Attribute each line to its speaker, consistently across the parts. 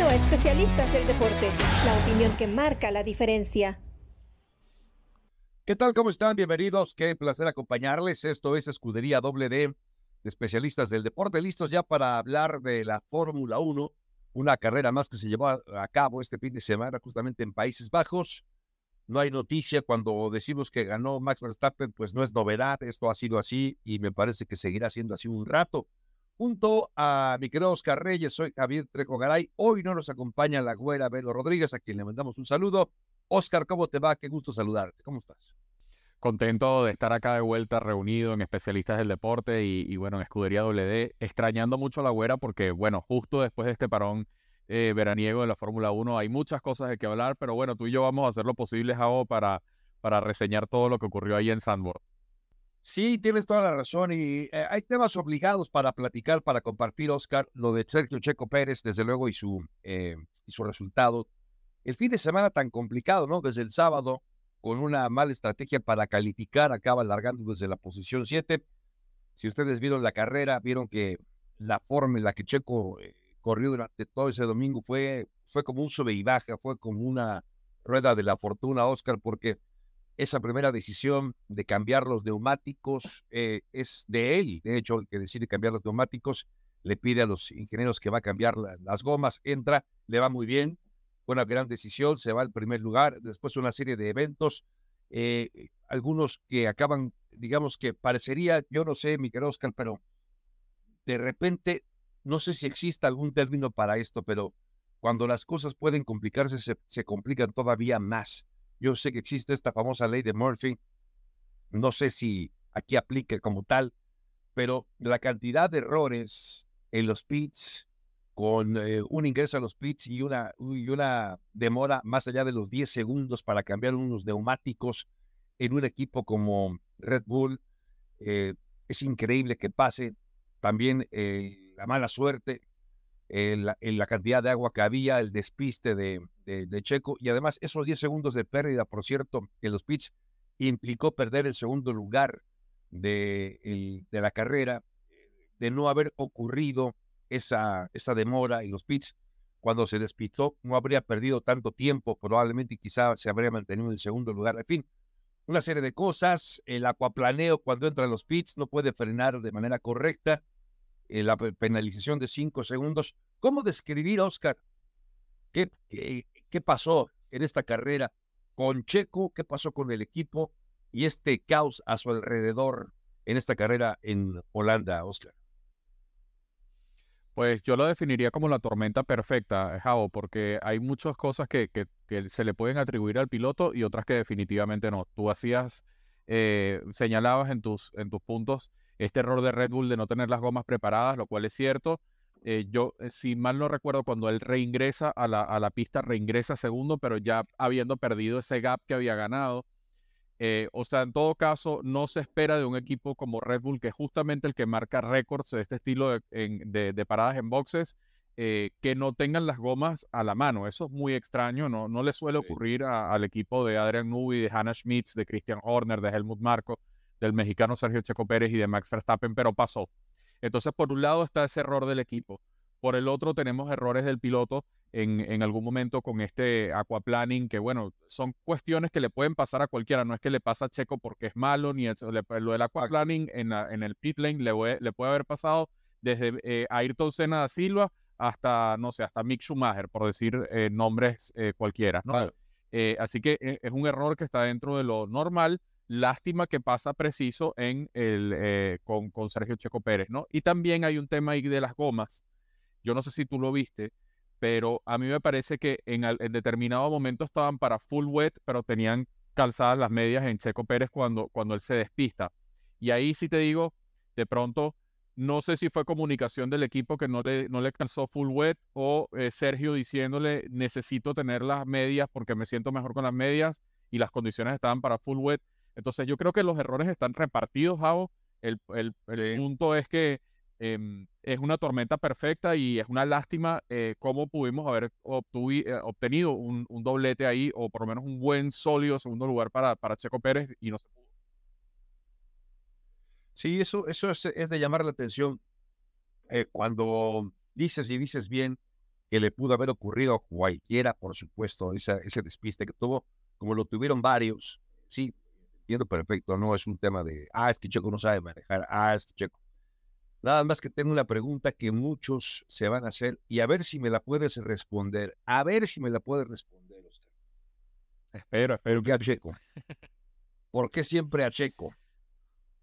Speaker 1: A Especialistas del Deporte, la opinión que marca la diferencia.
Speaker 2: ¿Qué tal? ¿Cómo están? Bienvenidos. Qué placer acompañarles. Esto es Escudería Doble D de Especialistas del Deporte. Listos ya para hablar de la Fórmula 1, una carrera más que se llevó a cabo este fin de semana justamente en Países Bajos. No hay noticia cuando decimos que ganó Max Verstappen, pues no es novedad. Esto ha sido así y me parece que seguirá siendo así un rato. Junto a mi querido Oscar Reyes, soy Javier Trejo Garay. Hoy no nos acompaña la güera Belo Rodríguez, a quien le mandamos un saludo. Oscar, ¿cómo te va? Qué gusto saludarte. ¿Cómo estás?
Speaker 3: Contento de estar acá de vuelta reunido en especialistas del deporte y, bueno, en Escudería WD, extrañando mucho a la güera porque, bueno, justo después de este parón eh, veraniego de la Fórmula 1 hay muchas cosas de que hablar, pero bueno, tú y yo vamos a hacer lo posible, Javo, para, para reseñar todo lo que ocurrió ahí en Sandburg.
Speaker 2: Sí, tienes toda la razón y eh, hay temas obligados para platicar, para compartir, Oscar, lo de Sergio Checo Pérez, desde luego, y su, eh, y su resultado. El fin de semana tan complicado, ¿no? Desde el sábado, con una mala estrategia para calificar, acaba largando desde la posición 7. Si ustedes vieron la carrera, vieron que la forma en la que Checo eh, corrió durante todo ese domingo fue, fue como un sube y baja, fue como una rueda de la fortuna, Oscar, porque esa primera decisión de cambiar los neumáticos eh, es de él. De hecho, el que decide cambiar los neumáticos le pide a los ingenieros que va a cambiar las gomas, entra, le va muy bien, fue una gran decisión, se va al primer lugar, después una serie de eventos, eh, algunos que acaban, digamos que parecería, yo no sé, mi querido Oscar, pero de repente, no sé si exista algún término para esto, pero cuando las cosas pueden complicarse, se, se complican todavía más. Yo sé que existe esta famosa ley de Murphy. No sé si aquí aplica como tal, pero la cantidad de errores en los pits, con eh, un ingreso a los pits y una, y una demora más allá de los 10 segundos para cambiar unos neumáticos en un equipo como Red Bull, eh, es increíble que pase. También eh, la mala suerte en la, cantidad de agua que había, el despiste de, Checo y además esos 10 segundos de pérdida, por cierto, en los pits implicó perder el segundo lugar de, la carrera, de no haber ocurrido esa, demora en los pits. Cuando se despistó, no habría perdido tanto tiempo, probablemente quizá se habría mantenido en el segundo lugar. En fin, una serie de cosas. El acuaplaneo, cuando entra en los pits, no puede frenar de manera correcta. Eh, la penalización de cinco segundos. ¿Cómo describir, Oscar, qué, qué, pasó en esta carrera con Checo? ¿Qué pasó con el equipo? Y este caos a su alrededor en esta carrera en Holanda, Oscar.
Speaker 3: Pues yo lo definiría como la tormenta perfecta, Javo, porque hay muchas cosas que, que, se le pueden atribuir al piloto y otras que definitivamente no. Tú hacías, eh, señalabas en tus, en tus puntos este error de Red Bull de no tener las gomas preparadas, lo cual es cierto. Eh, yo, eh, si mal no recuerdo, cuando él reingresa a la, a la, pista, reingresa segundo, pero ya habiendo perdido ese gap que había ganado. Eh, o sea, en todo caso, no se espera de un equipo como Red Bull, que es justamente el que marca récords de este estilo de, de, paradas en boxes, que no tengan las gomas a la mano. Eso es muy extraño, no, no le suele ocurrir al equipo de Adrian Newey, de Hannah Schmitz, de Christian Horner, de Helmut Marko del mexicano Sergio Checo Pérez y de Max Verstappen, pero pasó. Entonces, por un lado está ese error del equipo. Por el otro, tenemos errores del piloto en, en, algún momento con este aquaplaning, que bueno, son cuestiones que le pueden pasar a cualquiera. No es que le pasa a Checo porque es malo, ni lo del aquaplaning en, en el pit lane le, le puede haber pasado desde eh, Ayrton Senna da Silva hasta, no sé, hasta Mick Schumacher, por decir eh, nombres eh, cualquiera. así que es un error que está dentro de lo normal. Lástima que pasa preciso en el, eh, con, con, Sergio Checo Pérez, ¿no? Y también hay un tema ahí de las gomas. Yo no sé si tú lo viste, pero a mí me parece que en, en determinado momento estaban para full wet, pero tenían calzadas las medias en Checo Pérez cuando, cuando él se despista. Y ahí sí te digo, de pronto, no sé si fue comunicación del equipo que no le, no le calzó full wet o eh, Sergio diciéndole necesito tener las medias porque me siento mejor con las medias y las condiciones estaban para full wet. Entonces yo creo que los errores están repartidos, Javo. El, punto es que em, es una tormenta perfecta y es una lástima eh, cómo pudimos haber eh, obtenido un, doblete ahí o por lo menos un buen sólido segundo lugar para, para Checo Pérez y no se pudo.
Speaker 2: Sí, eso, eso es, de llamar la atención. Eh, cuando dices y dices bien que le pudo haber ocurrido a cualquiera, por supuesto, esa, ese despiste que tuvo, como lo tuvieron varios. Sí, entiendo perfecto, no es un tema de, ah, es que Checo no sabe manejar, ah, es que Checo. Nada más que tengo una pregunta que muchos se van a hacer y a ver si me la puedes responder, a ver si me la puedes responder, Oscar.
Speaker 3: Espero, espero.
Speaker 2: ¿Por qué a Checo? ¿Por qué siempre a Checo?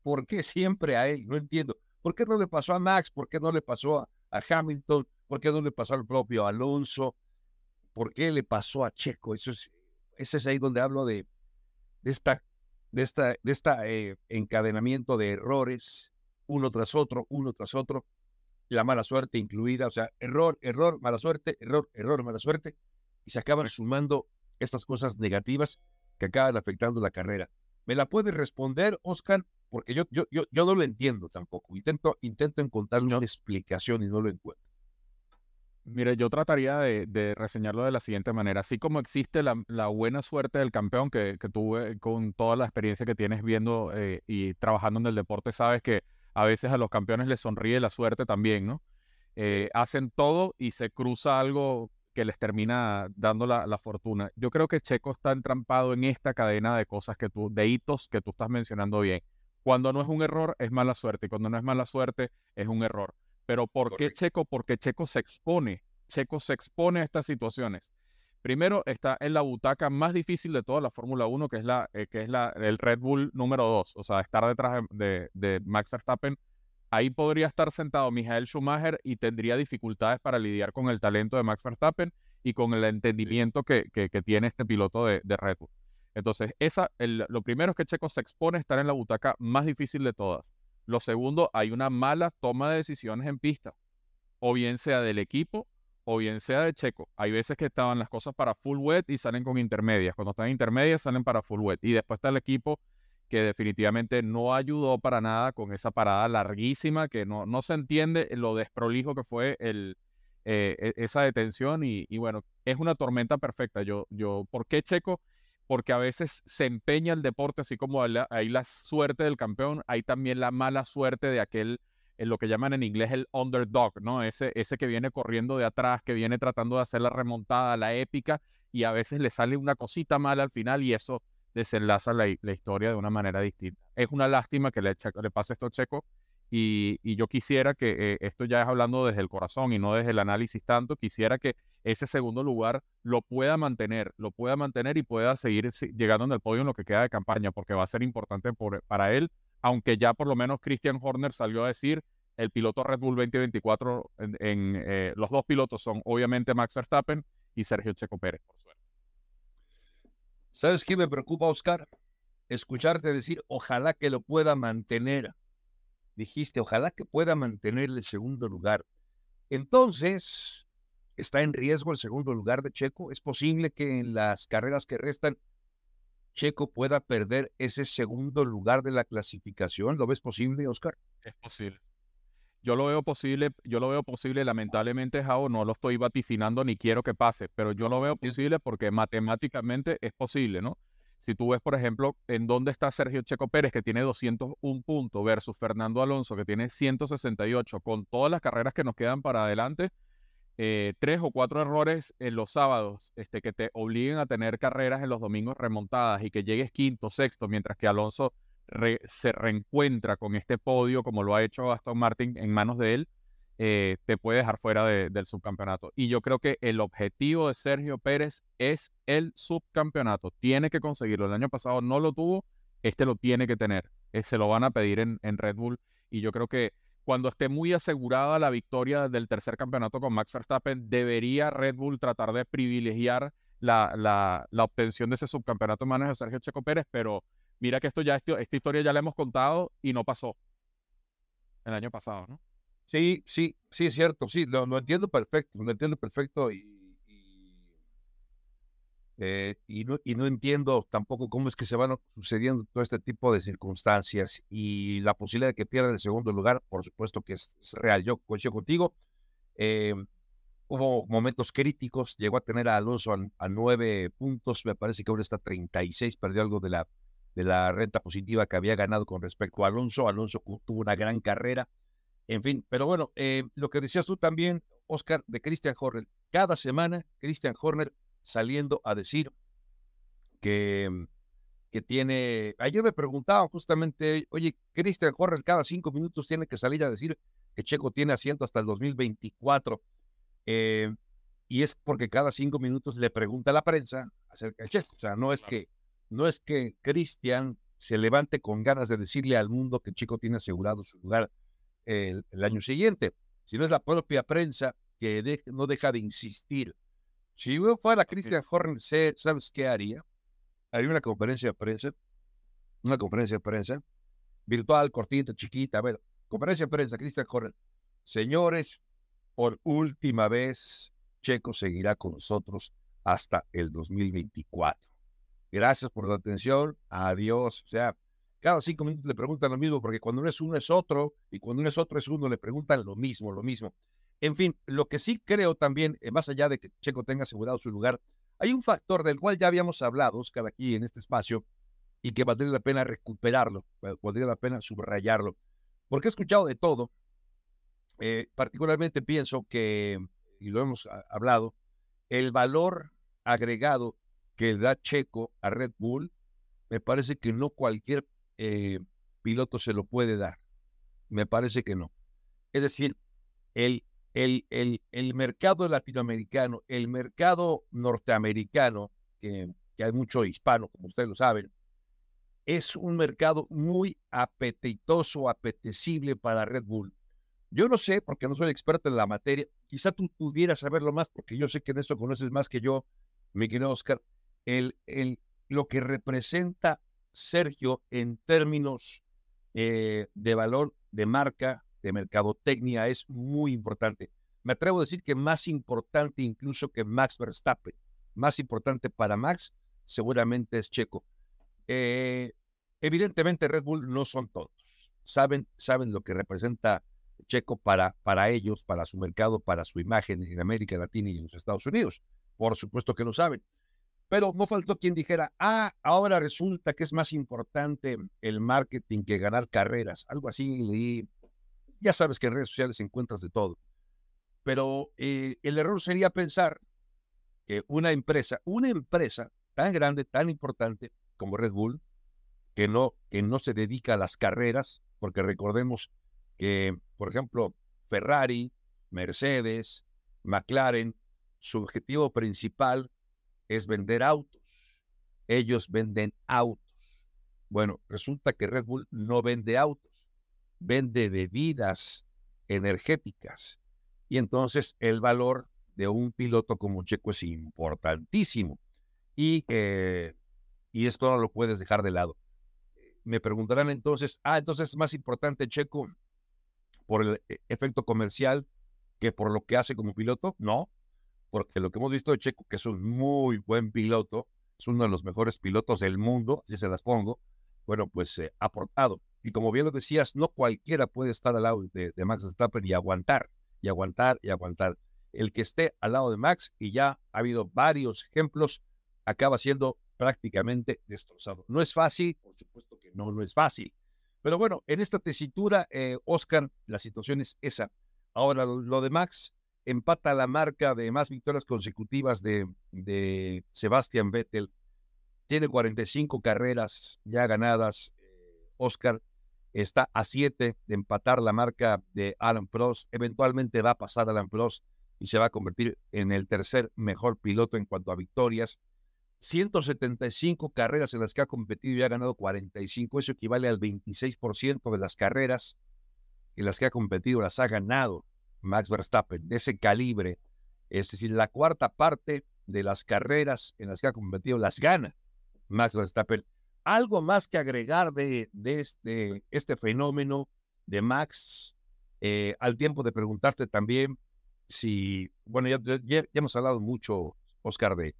Speaker 2: ¿Por qué siempre a él? No entiendo. ¿Por qué no le pasó a Max? ¿Por qué no le pasó a, Hamilton? ¿Por qué no le pasó al propio Alonso? ¿Por qué le pasó a Checo? Eso es, ese es ahí donde hablo de, de esta, de esta, de esta eh, encadenamiento de errores, uno tras otro, uno tras otro, la mala suerte incluida, o sea, error, error, mala suerte, error, error, mala suerte, y se acaban sumando estas cosas negativas que acaban afectando la carrera. ¿Me la puedes responder, Oscar? Porque yo, yo, yo, yo no lo entiendo tampoco. Intento, intento encontrarle una explicación y no lo encuentro.
Speaker 3: Mire, yo trataría de, reseñarlo de la siguiente manera. Así como existe la, buena suerte del campeón que, tuve con toda la experiencia que tienes viendo eh, y trabajando en el deporte, sabes que a veces a los campeones les sonríe la suerte también, ¿no? Eh, hacen todo y se cruza algo que les termina dando la, fortuna. Yo creo que Checo está entrampado en esta cadena de cosas que tú, de hitos que tú estás mencionando bien. Cuando no es un error, es mala suerte. Y cuando no es mala suerte, es un error. Pero ¿por qué Checo? Porque Checo se expone. Checo se expone a estas situaciones. Primero está en la butaca más difícil de toda la Fórmula 1, que es, la, eh, que es la, el Red Bull número 2. O sea, estar detrás de, de Max Verstappen Ahí podría estar sentado Michael Schumacher y tendría dificultades para lidiar con el talento de Max Verstappen y con el entendimiento que, tiene este piloto de, Red Bull. Entonces, esa, lo primero es que Checo se expone a estar en la butaca más difícil de todas. Lo segundo, hay una mala toma de decisiones en pista, o bien sea del equipo o bien sea de Checo. Hay veces que estaban las cosas para full wet y salen con intermedias. Cuando están intermedias salen para full wet. Y después está el equipo que definitivamente no ayudó para nada con esa parada larguísima, que no, no se entiende lo desprolijo que fue el, eh, e, esa detención y, bueno, es una tormenta perfecta. Yo, yo, ¿Por qué Checo? Porque a veces se empeña el deporte, así como hay la suerte del campeón, hay también la mala suerte de aquel, en lo que llaman en inglés el underdog, ¿no? Ese, ese que viene corriendo de atrás, que viene tratando de hacer la remontada, la épica, y a veces le sale una cosita mala al final y eso desenlaza la, historia de una manera distinta. Es una lástima que le, le pase esto a Checo y, yo quisiera que, eh, esto ya es hablando desde el corazón y no desde el análisis tanto, quisiera que ese segundo lugar lo pueda mantener, lo pueda mantener y pueda seguir llegando en el podio en lo que queda de campaña, porque va a ser importante para él, aunque ya por lo menos Christian Horner salió a decir, el piloto Red Bull 2024, en, eh, los dos pilotos son obviamente Max Verstappen y Sergio Checo Pérez.
Speaker 2: ¿Sabes qué me preocupa, Oscar? Escucharte decir, ojalá que lo pueda mantener. Dijiste, ojalá que pueda mantener el segundo lugar. Entonces, ¿está en riesgo el segundo lugar de Checo? ¿Es posible que en las carreras que restan Checo pueda perder ese segundo lugar de la clasificación? ¿Lo ves posible, Oscar?
Speaker 3: Es posible. Yo lo veo posible, yo lo veo posible, lamentablemente, Jao, no lo estoy vaticinando ni quiero que pase, pero yo lo veo posible porque matemáticamente es posible, ¿no? Si tú ves, por ejemplo, en dónde está Sergio Checo Pérez, que tiene 201 puntos, versus Fernando Alonso, que tiene 168, con todas las carreras que nos quedan para adelante, eh, tres o cuatro errores en los sábados este, que te obliguen a tener carreras en los domingos remontadas y que llegues quinto, sexto, mientras que Alonso se reencuentra con este podio, como lo ha hecho Aston Martin en manos de él, eh, te puede dejar fuera del subcampeonato. Y yo creo que el objetivo de Sergio Pérez es el subcampeonato. Tiene que conseguirlo. El año pasado no lo tuvo, este lo tiene que tener. Eh, se lo van a pedir en, Red Bull. Y yo creo que cuando esté muy asegurada la victoria del tercer campeonato con Max Verstappen, debería Red Bull tratar de privilegiar la, la, la obtención de ese subcampeonato en manos de Sergio Checo Pérez, pero mira que esto ya, esta historia ya la hemos contado y no pasó el año pasado, ¿no?
Speaker 2: Sí, sí, sí, es cierto, sí, lo, entiendo perfecto, lo entiendo perfecto y, eh, y, no, y no entiendo tampoco cómo es que se van sucediendo todo este tipo de circunstancias y la posibilidad de que pierda el segundo lugar, por supuesto que es, real, yo coincido contigo. Eh, hubo momentos críticos, llegó a tener a Alonso a, a, nueve puntos, me parece que ahora está 36, perdió algo de la de la renta positiva que había ganado con respecto a Alonso. Alonso tuvo una gran carrera, en fin, pero bueno, eh, lo que decías tú también, Oscar, de Christian Horner. Cada semana, Christian Horner saliendo a decir que, mm, que tiene. Ayer me preguntaban justamente, oye, Christian Horner cada cinco minutos tiene que salir a decir que Checo tiene asiento hasta el 2024. Eh, y es porque cada cinco minutos le pregunta a la prensa acerca de Checo. O sea, no es que, no es que Christian se levante con ganas de decirle al mundo que Checo tiene asegurado su lugar el, año siguiente, sino es la propia prensa que no deja de insistir. Si yo fuera Christian Horner, ¿sabes qué haría? Haría una conferencia de prensa, una conferencia de prensa, virtual, cortita, chiquita, a ver, conferencia de prensa, Christian Horner. Señores, por última vez, Checo seguirá con nosotros hasta el 2024. Gracias por la atención. Adiós. O sea, cada cinco minutos le preguntan lo mismo, porque cuando uno es uno es otro, y cuando uno es otro es uno, le preguntan lo mismo, lo mismo. En fin, lo que sí creo también, eh, más allá de que Checo tenga asegurado su lugar, hay un factor del cual ya habíamos hablado, Oscar, aquí en este espacio, y que valdría la pena recuperarlo, valdría la pena subrayarlo, porque he escuchado de todo. Eh, particularmente pienso que, y lo hemos hablado, el valor agregado que da Checo a Red Bull, me parece que no cualquier eh, piloto se lo puede dar. Me parece que no. Es decir, el, el, el, el mercado latinoamericano, el mercado norteamericano, que, que hay mucho hispano, como ustedes lo saben, es un mercado muy apetitoso, apetecible para Red Bull. Yo no sé, porque no soy experto en la materia, quizá tú pudieras saberlo más, porque yo sé que en esto conoces más que yo, mi querido Oscar, el, el, lo que representa Sergio en términos eh, de valor de marca, de mercadotecnia, es muy importante. Me atrevo a decir que más importante incluso que Max Verstappen. Más importante para Max seguramente es Checo. Eh, evidentemente Red Bull no son todos. Saben, saben lo que representa Checo para, para ellos, para su mercado, para su imagen en América Latina y en los Estados Unidos. Por supuesto que lo saben. Pero no faltó quien dijera, ah, ahora resulta que es más importante el marketing que ganar carreras. Algo así y Ya sabes que en redes sociales encuentras de todo. Pero eh, el error sería pensar que una empresa, una empresa tan grande, tan importante como Red Bull, que no, que no se dedica a las carreras, porque recordemos que, por ejemplo, Ferrari, Mercedes, McLaren, su objetivo principal es vender autos. Ellos venden autos. Bueno, resulta que Red Bull no vende autos, vende bebidas energéticas. Y entonces el valor de un piloto como Checo es importantísimo. Y, y esto no lo puedes dejar de lado. Me preguntarán entonces, ah, entonces es más importante Checo por el e, efecto comercial que por lo que hace como piloto. No, porque lo que hemos visto de Checo, que es un muy buen piloto, es uno de los mejores pilotos del mundo, si se las pongo, bueno, pues eh, aportado. Y como bien lo decías, no cualquiera puede estar al lado de, Max Verstappen y aguantar, y aguantar, y aguantar. El que esté al lado de Max, y ya ha habido varios ejemplos, acaba siendo prácticamente destrozado. No es fácil, por supuesto que no, no es fácil. Pero bueno, en esta tesitura, eh, Oscar, la situación es esa. Ahora, lo de Max, empata la marca de más victorias consecutivas de, de Sebastian Vettel. Tiene 45 carreras ya ganadas. Eh, Oscar está a 7 de empatar la marca de Alan Prost. Eventualmente va a pasar Alan Prost y se va a convertir en el tercer mejor piloto en cuanto a victorias. 175 carreras en las que ha competido y ha ganado 45. Eso equivale al 26% de las carreras en las que ha competido las ha ganado. Max Verstappen, de ese calibre. Es decir, la cuarta parte de las carreras en las que ha competido las gana Max Verstappen. Algo más que agregar de, este, este fenómeno de Max, eh, al tiempo de preguntarte también si, bueno, ya, hemos hablado mucho, Oscar, de,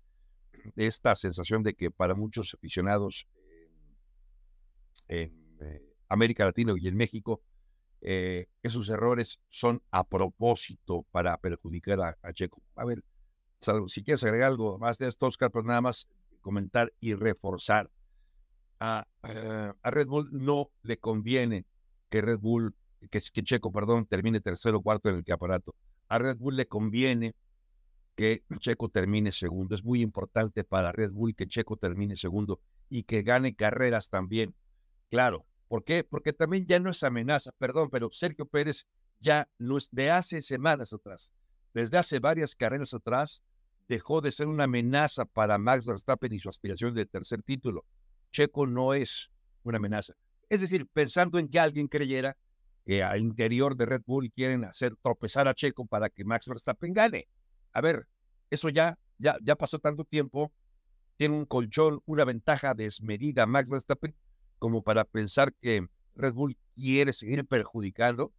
Speaker 2: de, esta sensación de que para muchos aficionados en eh, América Latina y en México, eh, esos errores son a propósito para perjudicar a, Checo. A ver, si quieres agregar algo más de esto, Oscar, pues nada más comentar y reforzar. A, eh, a, Red Bull no le conviene que Red Bull, que, Checo, perdón, termine tercero o cuarto en el campeonato. a Red Bull le conviene que Checo termine segundo. Es muy importante para Red Bull que Checo termine segundo y que gane carreras también. Claro, ¿por qué? Porque también ya no es amenaza, perdón, pero Sergio Pérez ya no es de hace semanas atrás, desde hace varias carreras atrás, dejó de ser una amenaza para Max Verstappen y su aspiración de tercer título. Checo no es una amenaza. Es decir, pensando en que alguien creyera que al interior de Red Bull quieren hacer tropezar a Checo para que Max Verstappen gane. A ver, eso ya, ya, ya pasó tanto tiempo, tiene un colchón, una ventaja desmedida Max Verstappen como para pensar que Red Bull quiere seguir perjudicando,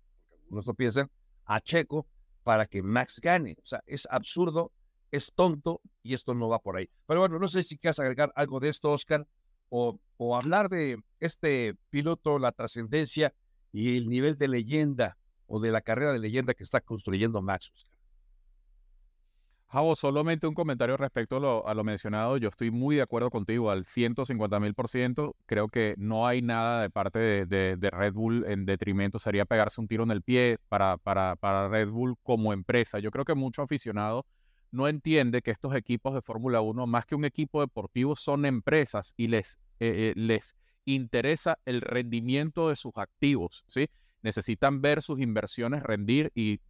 Speaker 2: lo piensan, a Checo para que Max gane. O sea, es absurdo, es tonto y esto no va por ahí. Pero bueno, no sé si quieres agregar algo de esto, Oscar, o, hablar de este piloto, la trascendencia y el nivel de leyenda o de la carrera de leyenda que está construyendo Max.
Speaker 3: Javo, solamente un comentario respecto a lo, mencionado. Yo estoy muy de acuerdo contigo al 150 mil por ciento. Creo que no hay nada de parte de, Red Bull en detrimento. Sería pegarse un tiro en el pie para, para, para Red Bull como empresa. Yo creo que mucho aficionado no entiende que estos equipos de Fórmula 1, más que un equipo deportivo, son empresas y les, eh, eh, les interesa el rendimiento de sus activos. ¿sí? necesitan ver sus inversiones rendir y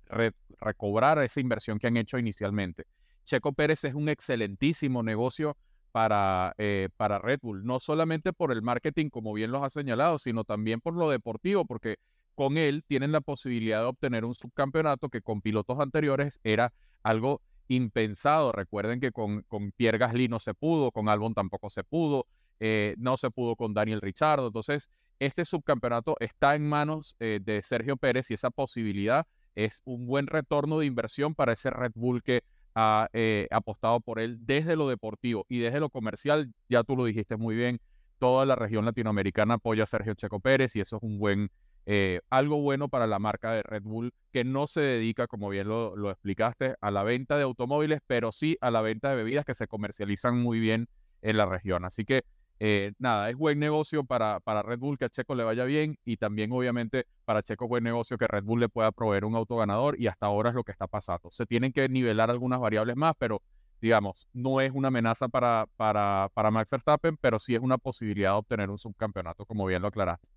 Speaker 3: recobrar esa inversión que han hecho inicialmente. Checo Pérez es un excelentísimo negocio para, eh, para Red Bull, no solamente por el marketing, como bien los ha señalado, sino también por lo deportivo, porque con él tienen la posibilidad de obtener un subcampeonato que con pilotos anteriores era algo impensado. Recuerden que con, con Pierre Gasly no se pudo, con Albon tampoco se pudo, eh, no se pudo con Daniel Richardo. Entonces, este subcampeonato está en manos eh, de Sergio Pérez y esa posibilidad es un buen retorno de inversión para ese Red Bull que ha eh, apostado por él desde lo deportivo y desde lo comercial. Ya tú lo dijiste muy bien, toda la región latinoamericana apoya a Sergio Checo Pérez y eso es un buen, eh, algo bueno para la marca de Red Bull que no se dedica, como bien lo, explicaste, a la venta de automóviles, pero sí a la venta de bebidas que se comercializan muy bien en la región. Así que eh, nada, es buen negocio para, para Red Bull que a Checo le vaya bien y también obviamente para Checo buen negocio que Red Bull le pueda proveer un auto ganador y hasta ahora es lo que está pasando. Se tienen que nivelar algunas variables más, pero digamos, no es una amenaza para, para, para Max Verstappen, pero sí es una posibilidad de obtener un subcampeonato, como bien lo aclaraste.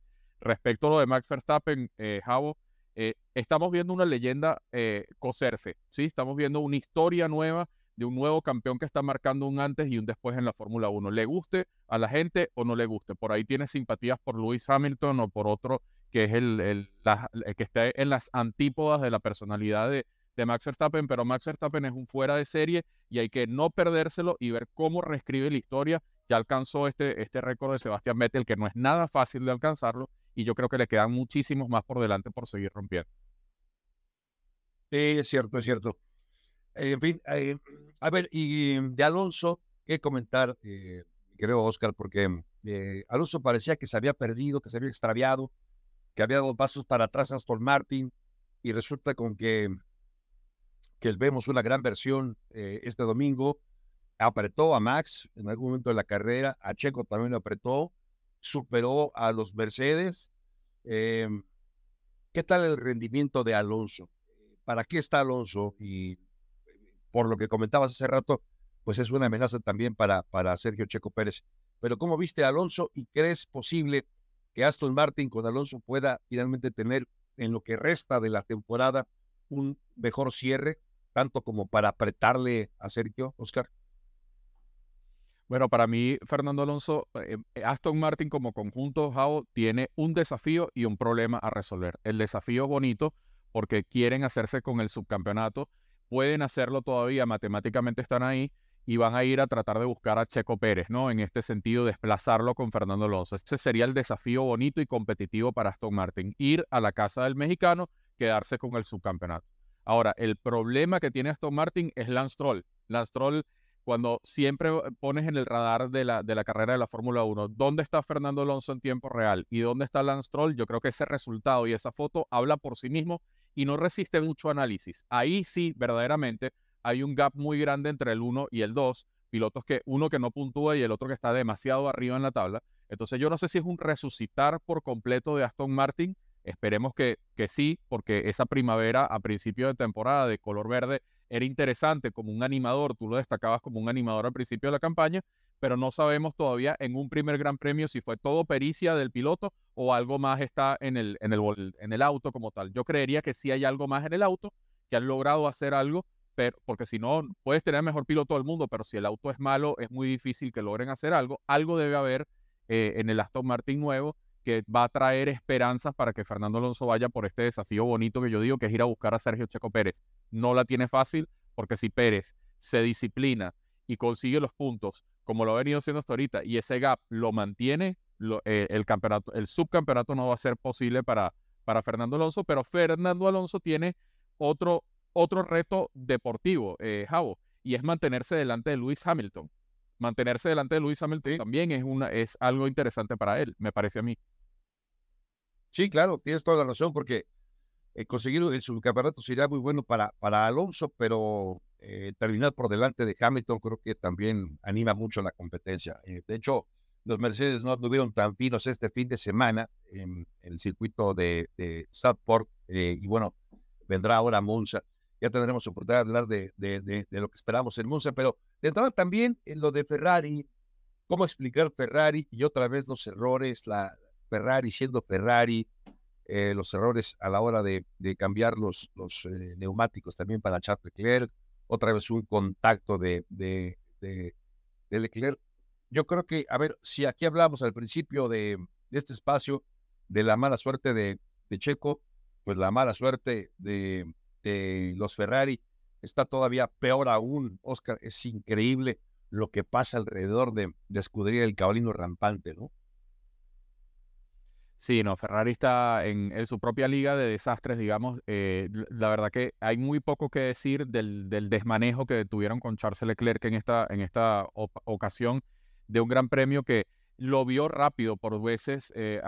Speaker 3: Respecto a lo de Max Verstappen, eh, Javo, eh, estamos viendo una leyenda eh, coserse, ¿sí? Estamos viendo una historia nueva de un nuevo campeón que está marcando un antes y un después en la Fórmula 1. Le guste a la gente o no le guste. Por ahí tiene simpatías por Lewis Hamilton o por otro que es el, que está en las antípodas de la personalidad de, de Max Verstappen, pero Max Verstappen es un fuera de serie y hay que no perdérselo y ver cómo reescribe la historia. Ya alcanzó este, este récord de Sebastián Vettel, que no es nada fácil de alcanzarlo, y yo creo que le quedan muchísimos más por delante por seguir rompiendo.
Speaker 2: Sí, es cierto, es cierto. En fin, eh, a ver, y de Alonso, ¿qué comentar, eh, creo, Oscar? Porque eh, Alonso parecía que se había perdido, que se había extraviado, que había dado pasos para atrás a Aston Martin, y resulta con que, que vemos una gran versión este domingo. Apretó a Max en algún momento de la carrera, a Checo también lo apretó, superó a los Mercedes. Em, ¿Qué tal el rendimiento de Alonso? ¿Para qué está Alonso? Y por lo que comentabas hace rato, pues es una amenaza también para, para Sergio Checo Pérez. Pero ¿cómo viste a Alonso y crees posible que Aston Martin con Alonso pueda finalmente tener en lo que resta de la temporada un mejor cierre, tanto como para apretarle a Sergio, Oscar?
Speaker 3: Bueno, para mí, Fernando Alonso, eh, Aston Martin como conjunto, Jao, tiene un desafío y un problema a resolver. El desafío bonito porque quieren hacerse con el subcampeonato pueden hacerlo todavía, matemáticamente están ahí y van a ir a tratar de buscar a Checo Pérez, ¿no? En este sentido, desplazarlo con Fernando Alonso. Este sería el desafío bonito y competitivo para Aston Martin, ir a la casa del mexicano, quedarse con el subcampeonato. Ahora, el problema que tiene Aston Martin es Lance Stroll. Lance Stroll, cuando siempre pones en el radar de la, de la carrera de la Fórmula 1, ¿dónde está Fernando Alonso en tiempo real? ¿Y dónde está Lance Stroll? Yo creo que ese resultado y esa foto habla por sí mismo y no resiste mucho análisis. Ahí sí, verdaderamente, hay un gap muy grande entre el 1 y el 2, pilotos que uno que no puntúa y el otro que está demasiado arriba en la tabla. Entonces yo no sé si es un resucitar por completo de Aston Martin Esperemos que, que sí, porque esa primavera a principio de temporada de color verde era interesante como un animador, tú lo destacabas como un animador al principio de la campaña, pero no sabemos todavía en un primer gran premio si fue todo pericia del piloto o algo más está en el, en el, auto como tal. Yo creería que sí hay algo más en el auto, que han logrado hacer algo, pero, porque si no, puedes tener el mejor piloto del mundo, pero si el auto es malo, es muy difícil que logren hacer algo. Algo debe haber eh, en el Aston Martin nuevo que va a traer esperanzas para que Fernando Alonso vaya por este desafío bonito que yo digo, que es ir a buscar a Sergio Checo Pérez. No la tiene fácil, porque si Pérez se disciplina y consigue los puntos como lo ha venido haciendo hasta ahorita y ese gap lo mantiene, eh, el campeonato, el subcampeonato no va a ser posible para, para Fernando Alonso, pero Fernando Alonso tiene otro, otro reto deportivo, eh, Javo, y es mantenerse delante de Lewis Hamilton. Mantenerse delante de Lewis Hamilton también es, una, es algo interesante para él, me parece a mí.
Speaker 2: Sí, claro, tienes toda la razón, porque eh, conseguir el subcampeonato sería muy bueno para, para Alonso, pero eh, terminar por delante de Hamilton creo que también anima mucho la competencia. Eh, de hecho, los Mercedes no estuvieron tan finos este fin de semana en, el circuito de, de Southport y bueno, vendrá ahora Monza. Ya tendremos oportunidad de hablar de, de, lo que esperamos en Monza, pero de entrada también en lo de Ferrari, cómo explicar Ferrari y otra vez los errores, la Ferrari siendo Ferrari, eh, los errores a la hora de, cambiar los, los eh, neumáticos también para Charles Leclerc, otra vez un contacto de, de, de, Leclerc. Yo creo que, a ver, si aquí hablamos al principio de, este espacio de la mala suerte de, Checo, pues la mala suerte de, los Ferrari está todavía peor aún. Oscar, es increíble lo que pasa alrededor de, de Escudería del Cabalino Rampante, ¿no?
Speaker 3: Sí, no, Ferrari está en, su propia liga de desastres, digamos. Eh, la verdad que hay muy poco que decir del, desmanejo que tuvieron con Charles Leclerc en esta, en esta ocasión de un gran premio que lo vio rápido por veces, eh,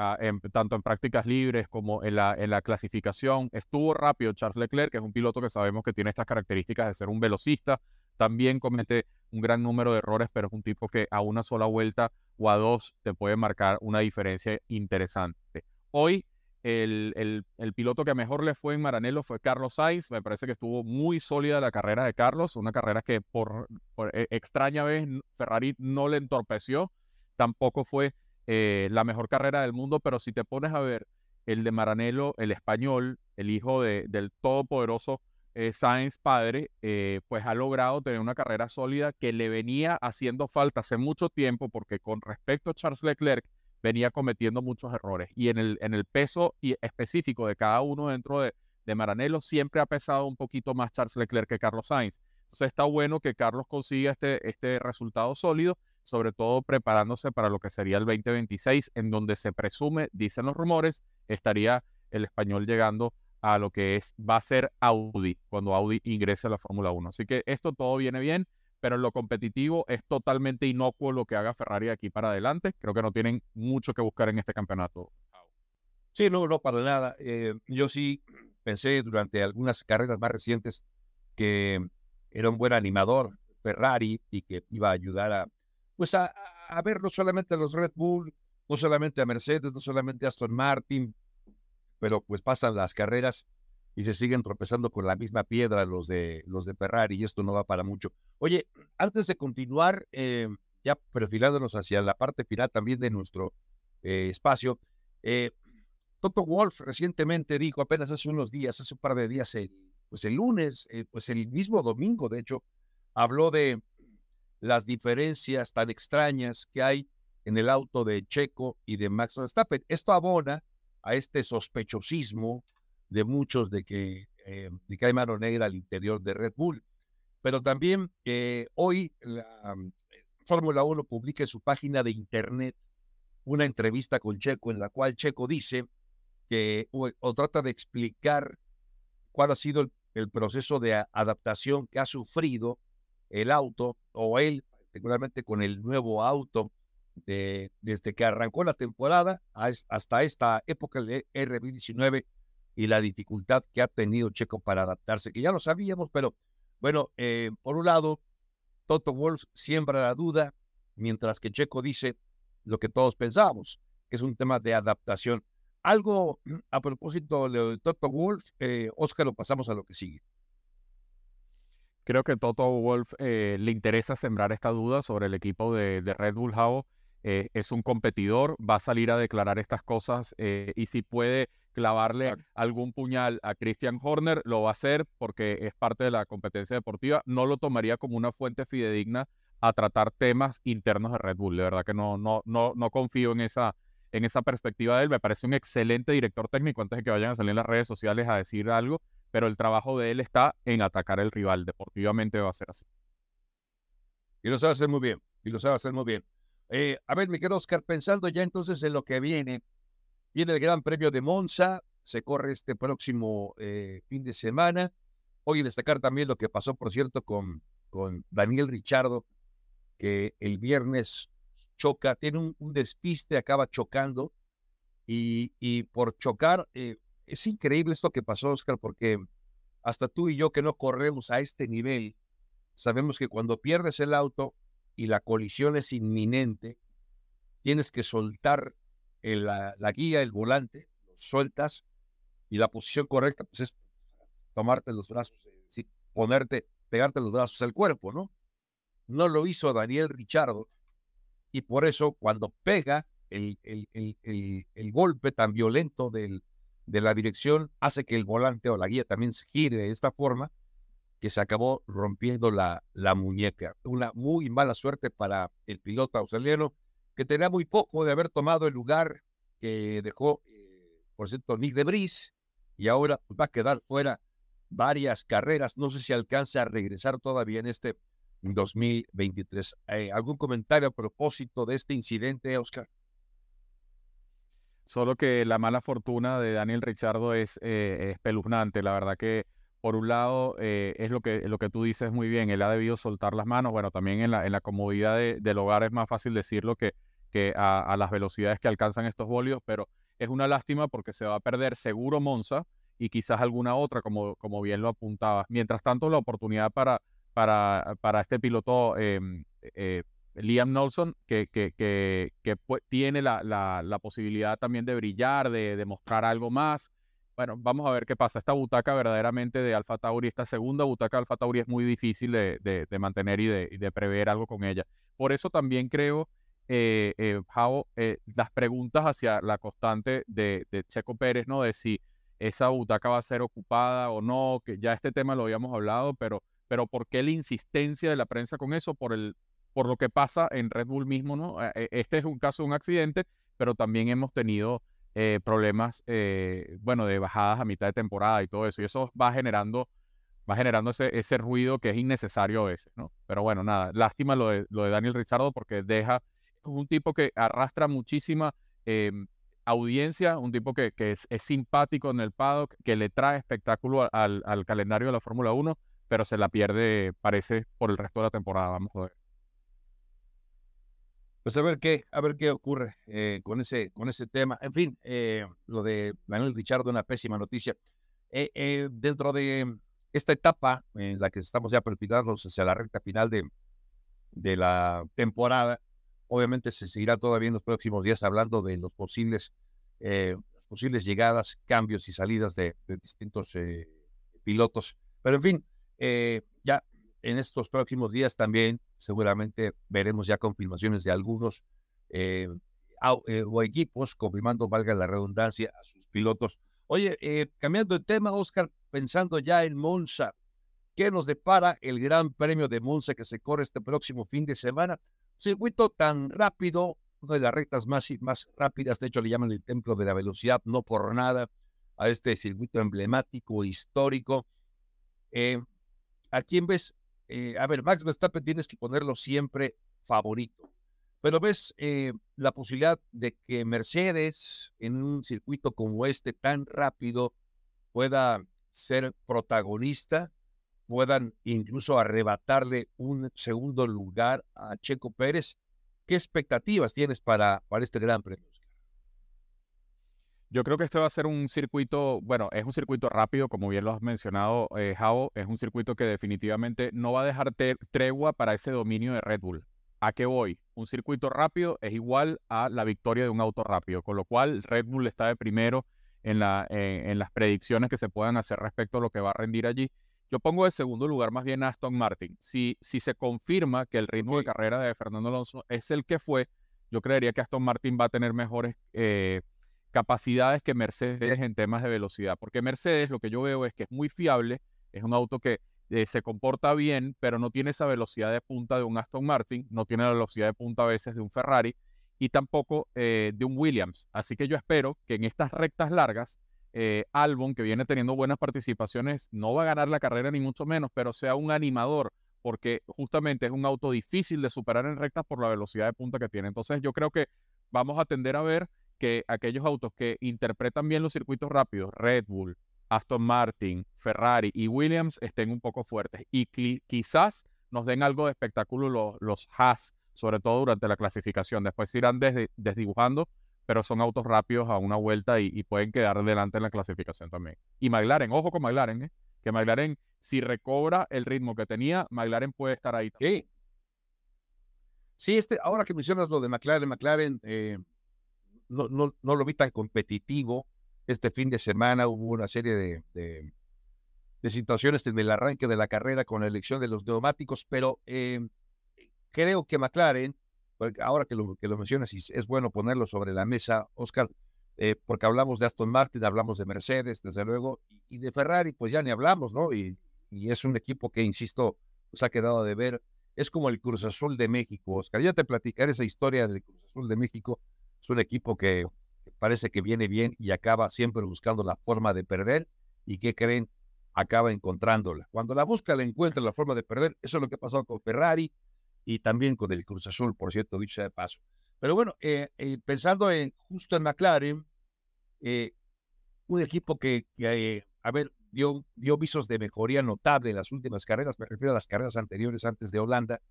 Speaker 3: tanto en prácticas libres como en la, en la clasificación. Estuvo rápido Charles Leclerc, que es un piloto que sabemos que tiene estas características de ser un velocista. También comete un gran número de errores, pero es un tipo que a una sola vuelta o a dos te puede marcar una diferencia interesante. Hoy el, el, piloto que mejor le fue en Maranello fue Carlos Sainz. Me parece que estuvo muy sólida la carrera de Carlos, una carrera que por, e, extraña vez Ferrari no le entorpeció. Tampoco fue eh, la mejor carrera del mundo, pero si te pones a ver el de Maranello, el español, el hijo de, del todopoderoso eh, Sainz padre, eh, pues ha logrado tener una carrera sólida que le venía haciendo falta hace mucho tiempo porque con respecto a Charles Leclerc venía cometiendo muchos errores y en el, en el peso y específico de cada uno dentro de, de Maranello siempre ha pesado un poquito más Charles Leclerc que Carlos Sainz. Entonces está bueno que Carlos consiga este, este resultado sólido, sobre todo preparándose para lo que sería el 2026, en donde se presume, dicen los rumores, estaría el español llegando a lo que es, va a ser Audi cuando Audi ingrese a la Fórmula 1. Así que esto todo viene bien, pero en lo competitivo es totalmente inocuo lo que haga Ferrari aquí para adelante. Creo que no tienen mucho que buscar en este campeonato.
Speaker 2: Sí, no, no, para nada. Eh, yo sí pensé durante algunas carreras más recientes que era un buen animador Ferrari y que iba a ayudar a, pues a, ver no solamente a los Red Bull, no solamente a Mercedes, no solamente a Aston Martin, pero pues pasan las carreras y se siguen tropezando con la misma piedra los de, los de Ferrari y esto no va para mucho. Oye, antes de continuar, eh, ya perfilándonos hacia la parte final también de nuestro eh, espacio, eh, Toto Wolf recientemente dijo, apenas hace unos días, hace un par de días, pues el lunes, pues el mismo domingo, de hecho, habló de las diferencias tan extrañas que hay en el auto de Checo y de Max Verstappen. Esto abona a este sospechosismo de muchos de que, eh, de que hay mano negra al interior de Red Bull. Pero también que hoy la mm, Fórmula 1 publica en su página de internet una entrevista con Checo en la cual Checo dice que o, trata de explicar cuál ha sido el, proceso de adaptación que ha sufrido el auto o él, particularmente con el nuevo auto desde que arrancó la temporada hasta esta época del RB19 y la dificultad que ha tenido Checo para adaptarse, que ya lo sabíamos, pero bueno, eh, por un lado, Toto Wolf siembra la duda, mientras que Checo dice lo que todos pensábamos, que es un tema de adaptación. algo a propósito de Toto Wolf, eh, Oscar, lo pasamos a lo que sigue.
Speaker 3: Creo que Toto Wolf eh, le interesa sembrar esta duda sobre el equipo de, Red Bull How. Eh, es un competidor, va a salir a declarar estas cosas y si puede clavarle algún puñal a Christian Horner, lo va a hacer porque es parte de la competencia deportiva. No lo tomaría como una fuente fidedigna a tratar temas internos de Red Bull. De verdad que no, no, no, no confío en esa, en esa perspectiva de él. Me parece un excelente director técnico antes de que vayan a salir en las redes sociales a decir algo, pero el trabajo de él está en atacar al rival. Deportivamente va a ser así.
Speaker 2: Y lo sabe hacer muy bien. Y lo sabe hacer muy bien. Eh, a ver, Miguel Oscar, pensando ya entonces en lo que viene, viene el Gran Premio de Monza, se corre este próximo eh, fin de semana. Hoy destacar también lo que pasó, por cierto, con, con Daniel Richardo, que el viernes choca, tiene un, despiste, acaba chocando y, y por chocar, eh, es increíble esto que pasó, Oscar, porque hasta tú y yo que no corremos a este nivel, sabemos que cuando pierdes el auto y la colisión es inminente, tienes que soltar la, guía, el volante, lo sueltas y la posición correcta pues es tomarte los brazos, eh, ponerte, pegarte los brazos al cuerpo, ¿no? No lo hizo Daniel Richardo y por eso cuando pega el, golpe tan violento del, de la dirección hace que el volante o la guía también se gire de esta forma que se acabó rompiendo la, la muñeca. Una muy mala suerte para el piloto australiano que tenía muy poco de haber tomado el lugar que dejó, eh, por cierto, Nick de Bris y ahora pues, va a quedar fuera varias carreras. No sé si alcanza a regresar todavía en este 2023. Eh, ¿Algún comentario a propósito de este incidente, Oscar?
Speaker 3: Solo que la mala fortuna de Daniel Richardo es eh, espeluznante. La verdad que, por un lado, eh, es lo que, lo que tú dices muy bien. Él ha debido soltar las manos. Bueno, también en la, en la comodidad del hogar es más fácil decirlo que, que a, las velocidades que alcanzan estos bolios, pero es una lástima porque se va a perder seguro Monza y quizás alguna otra, como, como bien lo apuntabas. Mientras tanto, la oportunidad para para, para este piloto em, eh, Liam Nelson, que, que, que, que tiene la, la, posibilidad también de brillar, de, demostrar algo más. Bueno, vamos a ver qué pasa. Esta butaca verdaderamente de Alfa Tauri, esta segunda butaca de Alfa Tauri es muy difícil de, de, mantener y de, de, prever algo con ella. Por eso también creo, eh, eh, eh, las preguntas hacia la constante de, Checo Pérez, ¿no? De si esa butaca va a ser ocupada o no, que ya este tema lo habíamos hablado, pero pero ¿por qué la insistencia de la prensa con eso? Por, el, por lo que pasa en Red Bull mismo, ¿no? Eh, eh, este es un caso un accidente, pero también hemos tenido eh, problemas, bueno, de bajadas a mitad de temporada y todo eso, y eso va generando, va generando ese, ese ruido que es innecesario a veces, ¿no? Pero bueno, nada, lástima lo de, lo de Daniel Richardo porque deja, un tipo que arrastra muchísima em, audiencia, un tipo que, que es, simpático en el paddock, que le trae espectáculo al, al calendario de la Fórmula 1, pero se la pierde, parece, por el resto de la temporada. Vamos a ver.
Speaker 2: Pues a ver qué, a ver qué ocurre eh, con ese, con ese tema. En fin, eh, lo de Manuel Richard, una pésima noticia. Eh, dentro de esta etapa en la que estamos ya perfilando hacia la recta final de, la temporada, obviamente se seguirá todavía en los próximos días hablando de los posibles, las posibles llegadas, cambios y salidas de, de distintos pilotos. Pero en fin, eh, ya en estos próximos días también seguramente veremos ya confirmaciones de algunos eh, eh, o equipos confirmando, valga la redundancia, a sus pilotos. Oye, cambiando de tema, Oscar, pensando ya en Monza, ¿qué nos depara el Gran Premio de Monza que se corre este próximo fin de semana? Circuito tan rápido, una de las rectas más, más rápidas, de hecho le llaman el templo de la velocidad, no por nada, a este circuito emblemático, histórico. Eh, ¿A quién ves? Eh, a ver, Max Verstappen tienes que ponerlo siempre favorito. Pero ves eh, la posibilidad de que Mercedes en un circuito como este tan rápido pueda ser protagonista, puedan incluso arrebatarle un segundo lugar a Checo Pérez. ¿Qué expectativas tienes para, para este Gran Premio?
Speaker 3: Yo creo que este va a ser un circuito, bueno, es un circuito rápido, como bien lo has mencionado, eh, Javo, es un circuito que definitivamente no va a dejar tregua para ese dominio de Red Bull. ¿A qué voy? Un circuito rápido es igual a la victoria de un auto rápido, con lo cual Red Bull está de primero en, la, en las predicciones que se puedan hacer respecto a lo que va a rendir allí. Yo pongo de segundo lugar más bien a Aston Martin. Si, si se confirma que el ritmo de carrera de Fernando Alonso es el que fue, yo creería que Aston Martin va a tener mejores eh, capacidades que Mercedes en temas de velocidad, porque Mercedes lo que yo veo es que es muy fiable, es un auto que eh, se comporta bien, pero no tiene esa velocidad de punta de un Aston Martin, no tiene la velocidad de punta a veces de un Ferrari y tampoco eh, de un Williams. Así que yo espero que en estas rectas largas, eh, Albon, que viene teniendo buenas participaciones, no va a ganar la carrera ni mucho menos, pero sea un animador, porque justamente es un auto difícil de superar en rectas por la velocidad de punta que tiene. Entonces yo creo que vamos a tender a ver que aquellos autos que interpretan bien los circuitos rápidos, Red Bull, Aston Martin, Ferrari y Williams estén un poco fuertes y quizás nos den algo de espectáculo los, los Haas, sobre todo durante la clasificación. Después irán desdibujando, pero son autos rápidos a una vuelta y, pueden quedar delante en la clasificación también. Y McLaren, ojo con McLaren, ¿eh? que McLaren, si recobra el ritmo que tenía, McLaren puede estar ahí.
Speaker 2: Sí. Sí, este, ahora que mencionas lo de McLaren, McLaren eh, no, no, no lo vi tan competitivo este fin de semana hubo una serie de, de, situaciones en el arranque de la carrera con la elección de los neumáticos, pero eh, creo que McLaren, pues, ahora que lo, que lo mencionas, es bueno ponerlo sobre la mesa, Oscar, eh, porque hablamos de Aston Martin, hablamos de Mercedes, desde luego, y, de Ferrari, pues ya ni hablamos, ¿no? Y, y es un equipo que, insisto, nos ha quedado de ver. Es como el Cruz Azul de México, Oscar. Ya te platicaré esa historia del Cruz Azul de México. Es un equipo que parece que viene bien y acaba siempre buscando la forma de perder. ¿Y qué creen? Acaba encontrándola. Cuando la busca, la encuentra la forma de perder. Eso es lo que ha pasado con Ferrari y también con el Cruz Azul, por cierto, dicho de paso. Pero bueno, eh, eh, pensando en justo en McLaren, eh, un equipo que, a ver, dio, dio visos de mejoría notable en las últimas carreras, me refiero a las carreras anteriores antes de Holanda,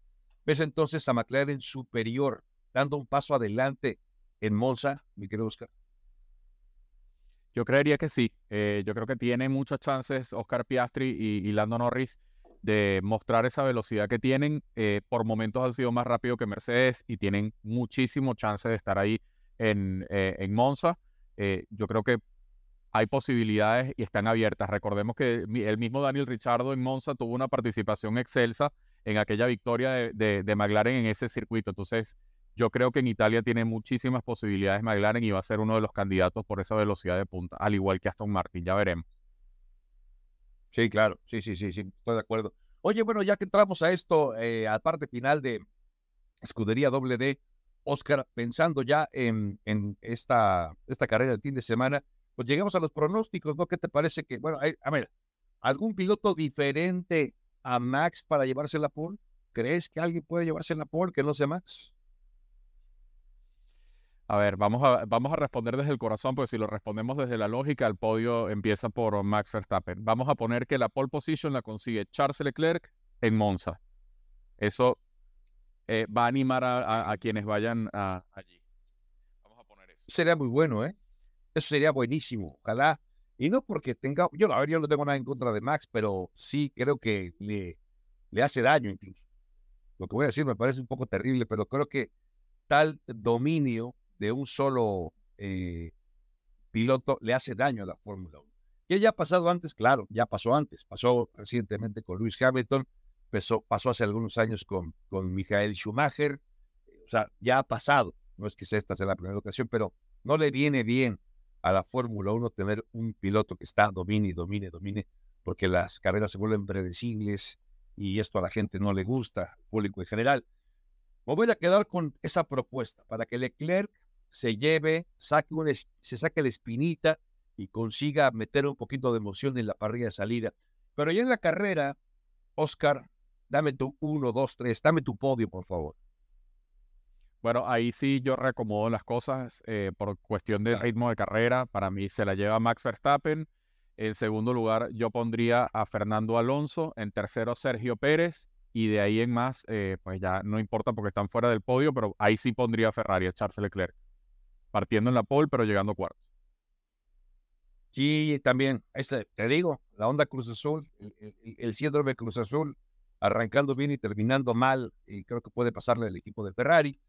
Speaker 2: ves entonces a McLaren superior, dando un paso adelante en Monza, mi querido Oscar?
Speaker 3: Yo creería que sí. Eh, yo creo que tiene muchas chances Oscar Piastri y, Lando Norris de mostrar esa velocidad que tienen. Eh, por momentos han sido más rápido que Mercedes y tienen muchísimo chance de estar ahí en, eh, en Monza. yo creo que hay posibilidades y están abiertas. Recordemos que el mismo Daniel Richardo en Monza tuvo una participación excelsa en aquella victoria de, de, de McLaren en ese circuito. Entonces, yo creo que en Italia tiene muchísimas posibilidades McLaren y va a ser uno de los candidatos por esa velocidad de punta, al igual que Aston Martin, ya veremos.
Speaker 2: Sí, claro, sí, sí, sí, sí, estoy de acuerdo. Oye, bueno, ya que entramos a esto, eh, a parte final de Escudería WD, Oscar, pensando ya en, esta, esta carrera del fin de semana, pues llegamos a los pronósticos, ¿no? ¿Qué te parece que, bueno, a ver, algún piloto diferente a Max para llevarse la pole? ¿Crees que alguien puede llevarse la pole que no sea Max?
Speaker 3: A ver, vamos a, vamos a responder desde el corazón, porque si lo respondemos desde la lógica, el podio empieza por Max Verstappen. Vamos a poner que la pole position la consigue Charles Leclerc en Monza. Eso eh, va a animar a, quienes vayan allí.
Speaker 2: Vamos a poner eso. Sería muy bueno, ¿eh? Eso sería buenísimo. Ojalá. Y no porque tenga, yo a ver, yo no tengo nada en contra de Max, pero sí creo que le, le hace daño incluso. Lo que voy a decir me parece un poco terrible, pero creo que tal dominio de un solo eh, piloto le hace daño a la Fórmula 1. ¿Qué ya ha pasado antes? Claro, ya pasó antes. Pasó recientemente con Lewis Hamilton, pasó, pasó hace algunos años con, con Michael Schumacher. O sea, ya ha pasado. No es que esta sea la primera ocasión, pero no le viene bien a la Fórmula 1 tener un piloto que está domine, domine, domine, porque las carreras se vuelven predecibles y esto a la gente no le gusta, al público en general. Me voy a quedar con esa propuesta para que Leclerc se lleve, saque un, se saque la espinita y consiga meter un poquito de emoción en la parrilla de salida. Pero ya en la carrera, Oscar, dame tu uno, dos, tres, dame tu podio, por favor.
Speaker 3: Bueno, ahí sí yo reacomodo las cosas eh, por cuestión de ritmo de carrera. Para mí se la lleva Max Verstappen. En segundo lugar, yo pondría a Fernando Alonso. En tercero, Sergio Pérez. Y de ahí en más, eh, pues ya no importa porque están fuera del podio, pero ahí sí pondría a Ferrari, a Charles Leclerc partiendo en la pole, pero llegando cuarto.
Speaker 2: Sí, también, este, te digo, la onda Cruz Azul, el, síndrome Cruz Azul, arrancando bien y terminando mal, y creo que puede pasarle al equipo de Ferrari.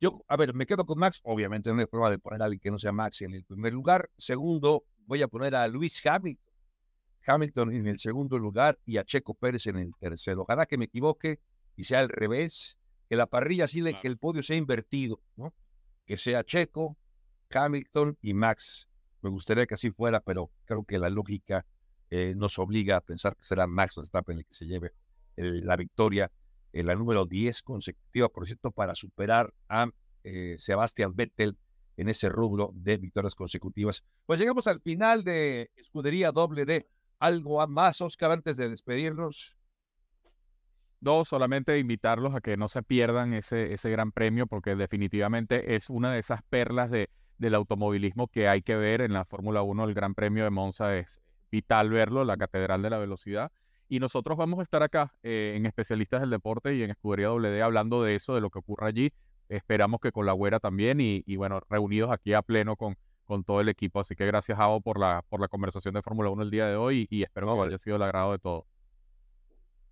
Speaker 2: Yo, a ver, me quedo con Max, obviamente no hay forma de poner a alguien que no sea Max en el primer lugar. Segundo, voy a poner a Luis Hamilton. Hamilton en el segundo lugar y a Checo Pérez en el tercero. Ojalá que me equivoque y sea al revés, que la parrilla sí, que el podio sea invertido, ¿no? Que sea Checo, Hamilton y Max. Me gustaría que así fuera, pero creo que la lógica eh, nos obliga a pensar que será Max el que se lleve la victoria, en la número 10 consecutiva, por cierto, para superar a eh, Sebastián Vettel en ese rubro de victorias consecutivas. Pues llegamos al final de Escudería Doble D. ¿Algo más, Oscar, antes de despedirnos?
Speaker 3: No, solamente invitarlos a que no se pierdan ese, ese gran premio, porque definitivamente es una de esas perlas de, del automovilismo que hay que ver en la Fórmula 1. El Gran Premio de Monza es vital verlo, la Catedral de la Velocidad. Y nosotros vamos a estar acá eh, en Especialistas del Deporte y en Escudería WD hablando de eso, de lo que ocurre allí. Esperamos que con la güera también y, bueno, reunidos aquí a pleno con, con todo el equipo. Así que gracias, Javo, por la, por la conversación de Fórmula 1 el día de hoy y, espero que haya sido el agrado de todos.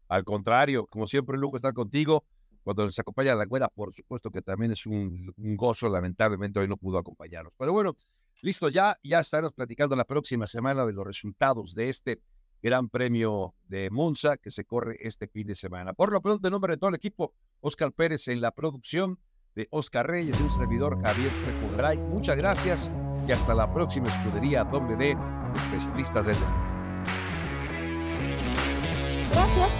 Speaker 2: Al contrario, como siempre, un lujo estar contigo. Cuando nos acompaña la güera, por supuesto que también es un, gozo. Lamentablemente hoy no pudo acompañarnos. Pero bueno, listo ya. Ya estaremos platicando la próxima semana de los resultados de este Gran Premio de Monza que se corre este fin de semana. Por lo pronto, en nombre de todo el equipo, Oscar Pérez en la producción de Oscar Reyes y un servidor Javier Frejo Muchas gracias y hasta la próxima escudería WD Especialistas del